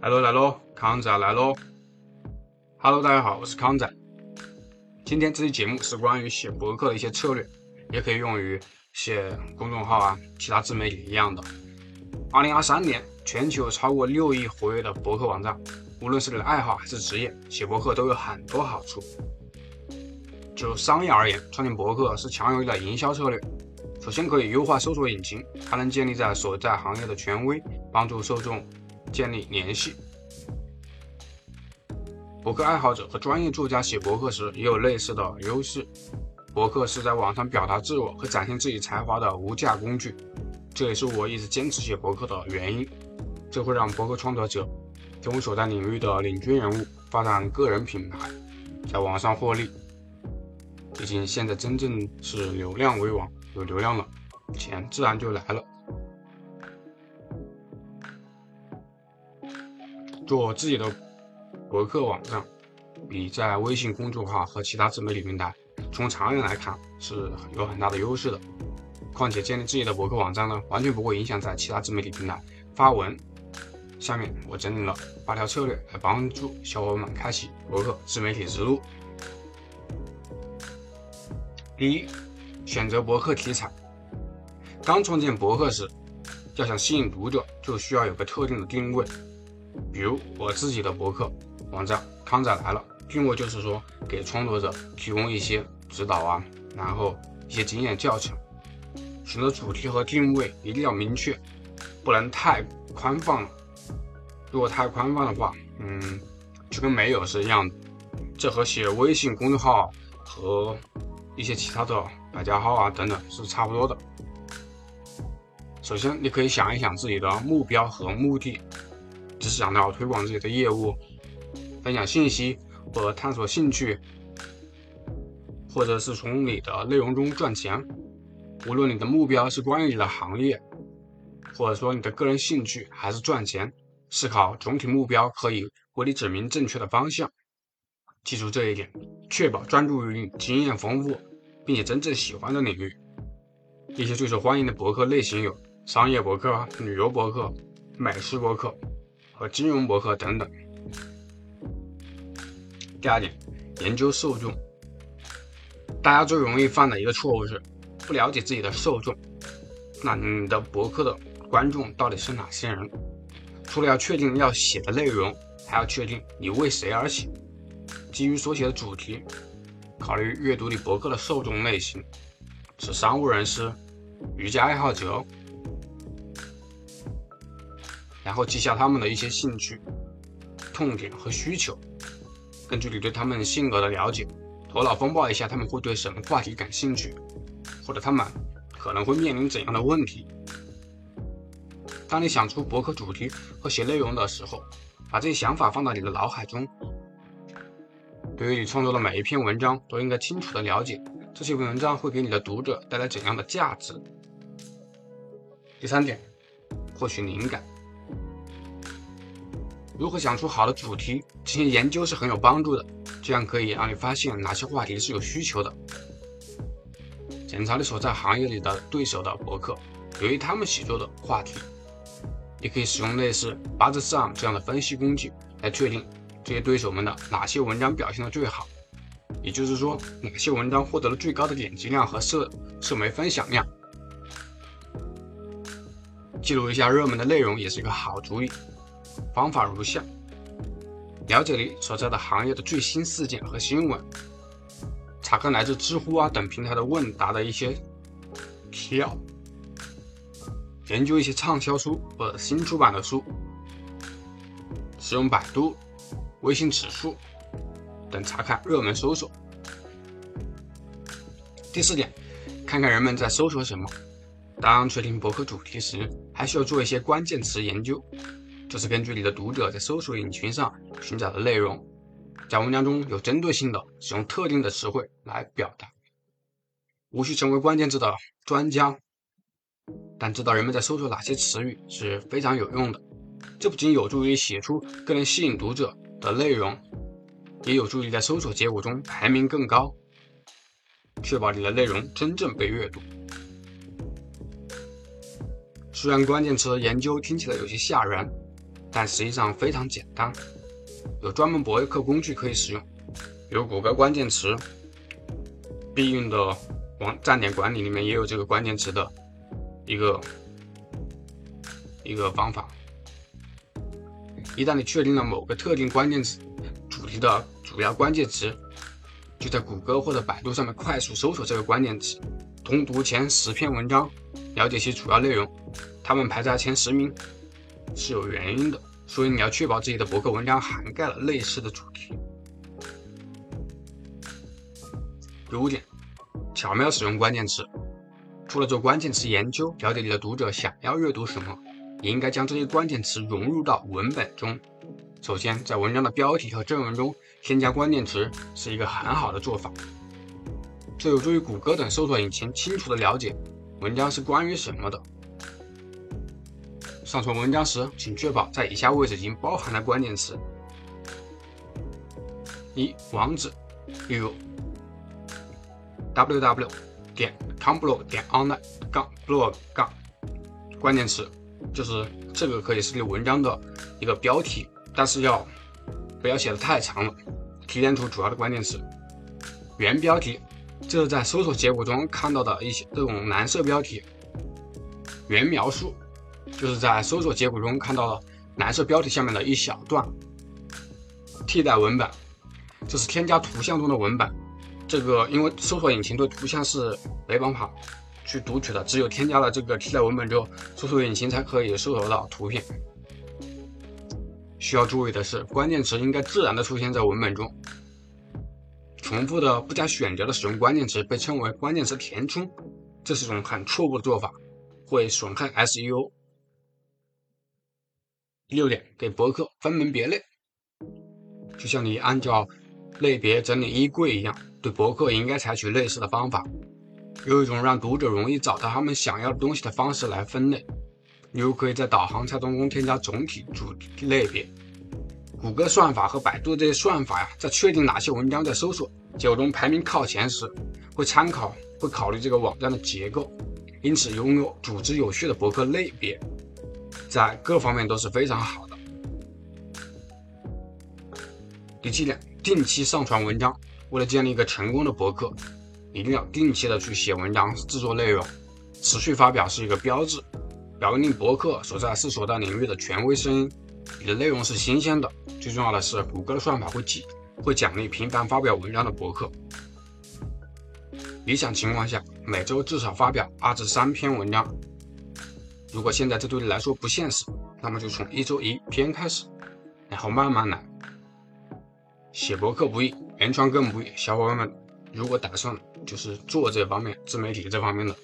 来喽来喽，康仔来喽！Hello，大家好，我是康仔。今天这期节目是关于写博客的一些策略，也可以用于写公众号啊，其他自媒体一样的。二零二三年，全球超过六亿活跃的博客网站，无论是你的爱好还是职业，写博客都有很多好处。就商业而言，创建博客是强有力的营销策略。首先可以优化搜索引擎，还能建立在所在行业的权威，帮助受众建立联系。博客爱好者和专业作家写博客时也有类似的优势。博客是在网上表达自我和展现自己才华的无价工具，这也是我一直坚持写博客的原因。这会让博客创作者成为所在领域的领军人物，发展个人品牌，在网上获利。毕竟现在真正是流量为王。有流量了，钱自然就来了。做自己的博客网站，比在微信公众号和其他自媒体平台，从长远来看是有很大的优势的。况且建立自己的博客网站呢，完全不会影响在其他自媒体平台发文。下面我整理了八条策略，来帮助小伙伴们开启博客自媒体之路。第一。选择博客题材。刚创建博客时，要想吸引读者，就需要有个特定的定位。比如我自己的博客网站“康仔来了”，定位就是说给创作者提供一些指导啊，然后一些经验教程。选择主题和定位一定要明确，不能太宽泛了。如果太宽泛的话，嗯，就跟没有是一样的。这和写微信公众号和一些其他的。百家号啊，等等是差不多的。首先，你可以想一想自己的目标和目的，只是想到推广自己的业务、分享信息或探索兴趣，或者是从你的内容中赚钱。无论你的目标是关于你的行业，或者说你的个人兴趣，还是赚钱，思考总体目标可以为你指明正确的方向。记住这一点，确保专注于你经验丰富。并且真正喜欢的领域，一些最受欢迎的博客类型有商业博客、旅游博客、美食博客和金融博客等等。第二点，研究受众。大家最容易犯的一个错误是不了解自己的受众。那你的博客的观众到底是哪些人？除了要确定要写的内容，还要确定你为谁而写，基于所写的主题。考虑阅读你博客的受众类型是商务人士、瑜伽爱好者，然后记下他们的一些兴趣、痛点和需求。根据你对他们性格的了解，头脑风暴一下他们会对什么话题感兴趣，或者他们可能会面临怎样的问题。当你想出博客主题和写内容的时候，把这些想法放到你的脑海中。对于你创作的每一篇文章，都应该清楚的了解这些文章会给你的读者带来怎样的价值。第三点，获取灵感。如何想出好的主题，进行研究是很有帮助的，这样可以让你发现哪些话题是有需求的。检查你所在行业里的对手的博客，由于他们写作的话题，你可以使用类似 BuzzSum 这样的分析工具来确定。这些对手们的哪些文章表现的最好？也就是说，哪些文章获得了最高的点击量和社社媒分享量？记录一下热门的内容也是一个好主意。方法如下：了解你所在的行业的最新事件和新闻，查看来自知乎啊等平台的问答的一些提要，研究一些畅销书或者新出版的书，使用百度。微信指数等查看热门搜索。第四点，看看人们在搜索什么。当确定博客主题时，还需要做一些关键词研究，这是根据你的读者在搜索引擎上寻找的内容，在文章中有针对性的使用特定的词汇来表达。无需成为关键字的专家，但知道人们在搜索哪些词语是非常有用的。这不仅有助于写出更能吸引读者。的内容也有助于在搜索结果中排名更高，确保你的内容真正被阅读。虽然关键词研究听起来有些吓人，但实际上非常简单，有专门博客工具可以使用，比如谷歌关键词，必应的网站点管理里面也有这个关键词的一个一个方法。一旦你确定了某个特定关键词主题的主要关键词，就在谷歌或者百度上面快速搜索这个关键词，通读前十篇文章，了解其主要内容，他们排在前十名是有原因的，所以你要确保自己的博客文章涵盖了类似的主题。第五点，巧妙使用关键词，除了做关键词研究，了解你的读者想要阅读什么。也应该将这些关键词融入到文本中。首先，在文章的标题和正文中添加关键词是一个很好的做法，这有助于谷歌等搜索引擎清楚地了解文章是关于什么的。上传文章时，请确保在以下位置已经包含了关键词：一、网址，例如 www 点 comblog 点 online 杠 blog 杠，关键词。就是这个可以是你文章的一个标题，但是要不要写的太长了，提炼出主要的关键词。原标题，这是在搜索结果中看到的一些这种蓝色标题。原描述，就是在搜索结果中看到的蓝色标题下面的一小段。替代文本，这是添加图像中的文本。这个因为搜索引擎对图像是没办法。去读取的，只有添加了这个替代文本之后，搜索引擎才可以搜索到图片。需要注意的是，关键词应该自然的出现在文本中。重复的、不加选择的使用关键词被称为关键词填充，这是一种很错误的做法，会损害 SEO。第六点，给博客分门别类，就像你按照类别整理衣柜一样，对博客也应该采取类似的方法。有一种让读者容易找到他们想要的东西的方式来分类，你又可以在导航菜单中添加总体主题类别。谷歌算法和百度这些算法呀，在确定哪些文章在搜索结果中排名靠前时，会参考会考虑这个网站的结构。因此，拥有组织有序的博客类别，在各方面都是非常好的。第七点，定期上传文章。为了建立一个成功的博客。一定要定期的去写文章、制作内容，持续发表是一个标志，表明博客所在是所在领域的权威声音，你的内容是新鲜的。最重要的是，谷歌的算法会记会奖励频繁发表文章的博客。理想情况下，每周至少发表二至三篇文章。如果现在这对你来说不现实，那么就从一周一篇开始，然后慢慢来。写博客不易，原创更不易，小伙伴们。如果打算就是做这方面自媒体这方面的，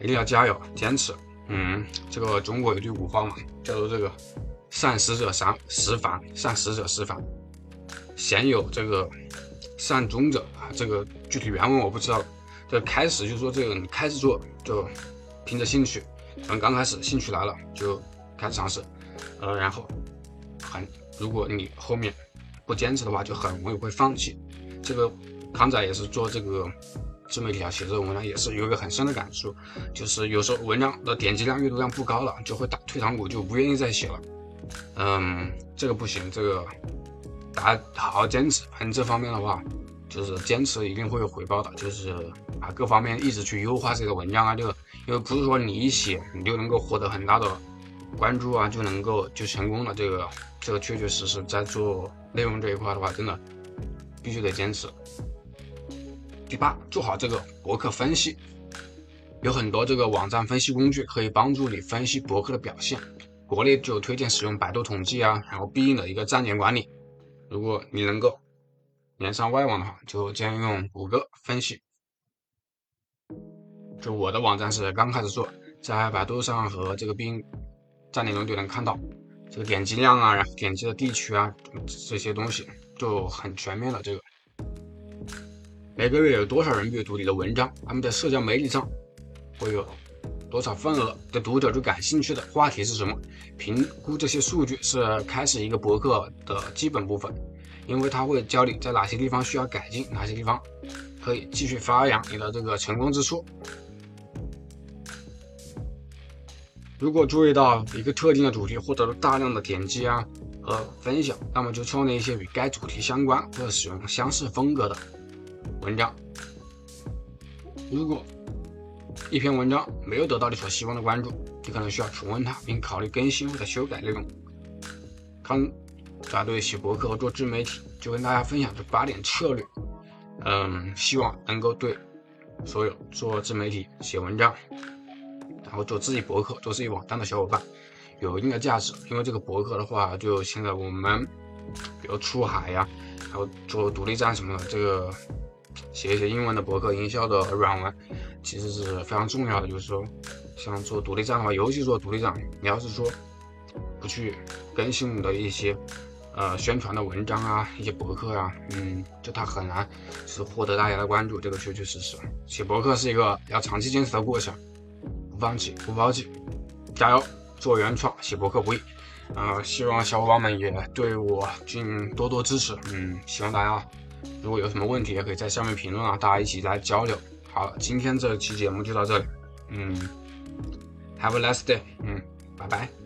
一定要加油坚持。嗯，这个中国有句古话嘛，叫做这个“善始者三十凡，善始者十凡”，鲜有这个善终者啊。这个具体原文我不知道。这开始就说这个，你开始做就凭着兴趣，从刚开始兴趣来了就开始尝试，呃，然后很如果你后面不坚持的话，就很容易会放弃。这个。康仔也是做这个自媒体啊，写这种文章也是有一个很深的感触，就是有时候文章的点击量、阅读量不高了，就会打退堂鼓，就不愿意再写了。嗯，这个不行，这个大家好好坚持。反正这方面的话，就是坚持一定会有回报的，就是啊各方面一直去优化这个文章啊，就因为不是说你一写你就能够获得很大的关注啊，就能够就成功了。这个这个确确实实在做内容这一块的话，真的必须得坚持。第八，做好这个博客分析，有很多这个网站分析工具可以帮助你分析博客的表现。国内就推荐使用百度统计啊，然后必应的一个站点管理。如果你能够连上外网的话，就建议用谷歌分析。就我的网站是刚开始做，在百度上和这个冰站点中就能看到这个点击量啊，然后点击的地区啊这些东西就很全面了。这个。每个月有多少人阅读你的文章？他们在社交媒体上会有多少份额的读者最感兴趣的话题是什么？评估这些数据是开始一个博客的基本部分，因为它会教你在哪些地方需要改进，哪些地方可以继续发扬你的这个成功之处。如果注意到一个特定的主题获得了大量的点击啊和分享，那么就创建一些与该主题相关或者使用相似风格的文章。如果一篇文章没有得到你所希望的关注，你可能需要重温它，并考虑更新或者修改内容。看康团队写博客和做自媒体，就跟大家分享这八点策略。嗯，希望能够对所有做自媒体、写文章。然后做自己博客、做自己网站的小伙伴有一定的价值，因为这个博客的话，就现在我们比如出海呀，然后做独立站什么的，这个写一些英文的博客、营销的软文，其实是非常重要的。就是说，像做独立站的话，尤其做独立站，你要是说不去更新你的一些呃宣传的文章啊、一些博客啊，嗯，就它很难是获得大家的关注。这个确确实实，写博客是一个要长期坚持的过程。不放弃，不抛弃，加油！做原创，写博客不易。呃，希望小伙伴们也对我进多多支持。嗯，希望大家如果有什么问题，也可以在下面评论啊，大家一起来交流。好，今天这期节目就到这里。嗯，Have a nice day。嗯，拜拜。